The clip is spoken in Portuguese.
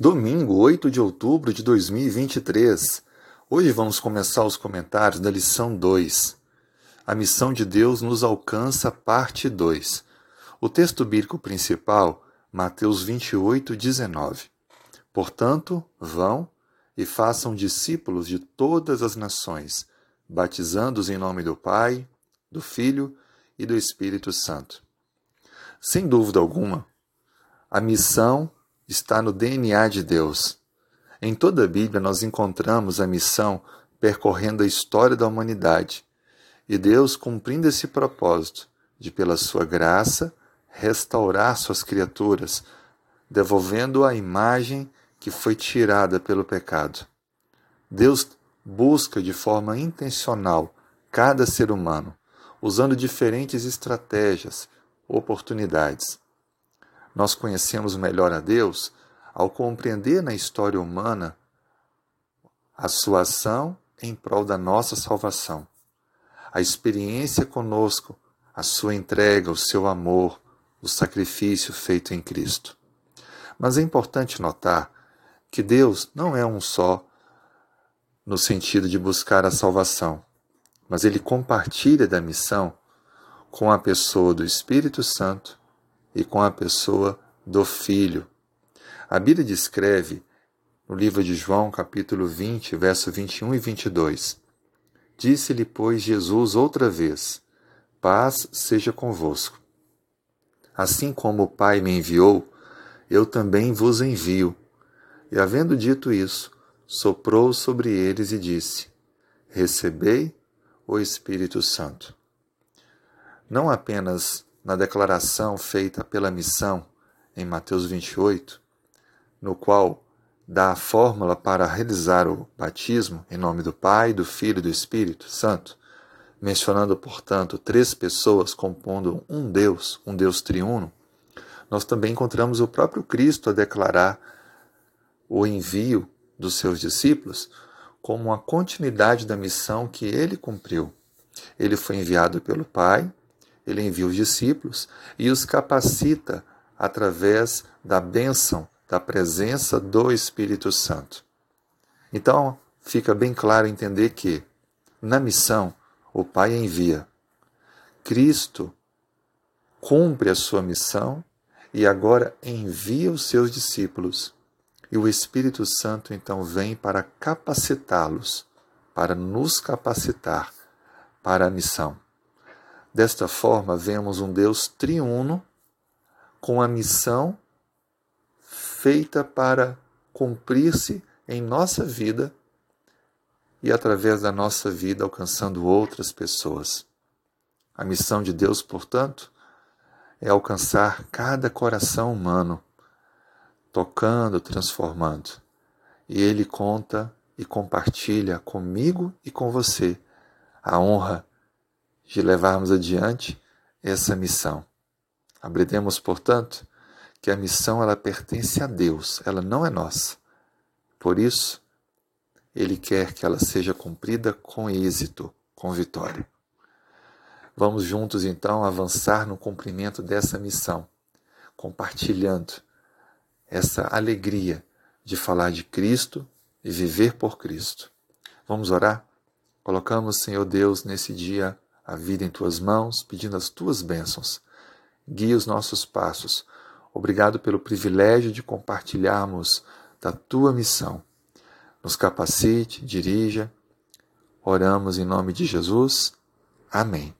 Domingo, 8 de outubro de 2023. Hoje vamos começar os comentários da lição 2. A missão de Deus nos alcança, parte 2. O texto bíblico principal, Mateus 28, 19. Portanto, vão e façam discípulos de todas as nações, batizando-os em nome do Pai, do Filho e do Espírito Santo. Sem dúvida alguma, a missão está no DNA de Deus. Em toda a Bíblia nós encontramos a missão percorrendo a história da humanidade e Deus cumprindo esse propósito de, pela sua graça, restaurar suas criaturas, devolvendo a imagem que foi tirada pelo pecado. Deus busca de forma intencional cada ser humano, usando diferentes estratégias, oportunidades. Nós conhecemos melhor a Deus ao compreender na história humana a sua ação em prol da nossa salvação. A experiência conosco, a sua entrega, o seu amor, o sacrifício feito em Cristo. Mas é importante notar que Deus não é um só no sentido de buscar a salvação, mas ele compartilha da missão com a pessoa do Espírito Santo e com a pessoa do Filho. A Bíblia descreve no livro de João, capítulo 20, verso 21 e 22. Disse-lhe, pois, Jesus outra vez: Paz seja convosco. Assim como o Pai me enviou, eu também vos envio. E havendo dito isso, soprou sobre eles e disse: Recebei o Espírito Santo. Não apenas na declaração feita pela missão em Mateus 28, no qual dá a fórmula para realizar o batismo em nome do Pai, do Filho e do Espírito Santo, mencionando, portanto, três pessoas compondo um Deus, um Deus triuno, nós também encontramos o próprio Cristo a declarar o envio dos seus discípulos como uma continuidade da missão que ele cumpriu. Ele foi enviado pelo Pai, ele envia os discípulos e os capacita através da bênção, da presença do Espírito Santo. Então, fica bem claro entender que, na missão, o Pai envia. Cristo cumpre a sua missão e agora envia os seus discípulos. E o Espírito Santo então vem para capacitá-los, para nos capacitar para a missão. Desta forma, vemos um Deus triuno com a missão feita para cumprir-se em nossa vida e através da nossa vida alcançando outras pessoas. A missão de Deus, portanto, é alcançar cada coração humano, tocando, transformando. E Ele conta e compartilha comigo e com você a honra de levarmos adiante essa missão. Abriremos, portanto, que a missão ela pertence a Deus, ela não é nossa. Por isso, ele quer que ela seja cumprida com êxito, com vitória. Vamos juntos então avançar no cumprimento dessa missão, compartilhando essa alegria de falar de Cristo e viver por Cristo. Vamos orar? Colocamos, Senhor Deus, nesse dia a vida em tuas mãos, pedindo as tuas bênçãos. Guia os nossos passos. Obrigado pelo privilégio de compartilharmos da tua missão. Nos capacite, dirija. Oramos em nome de Jesus. Amém.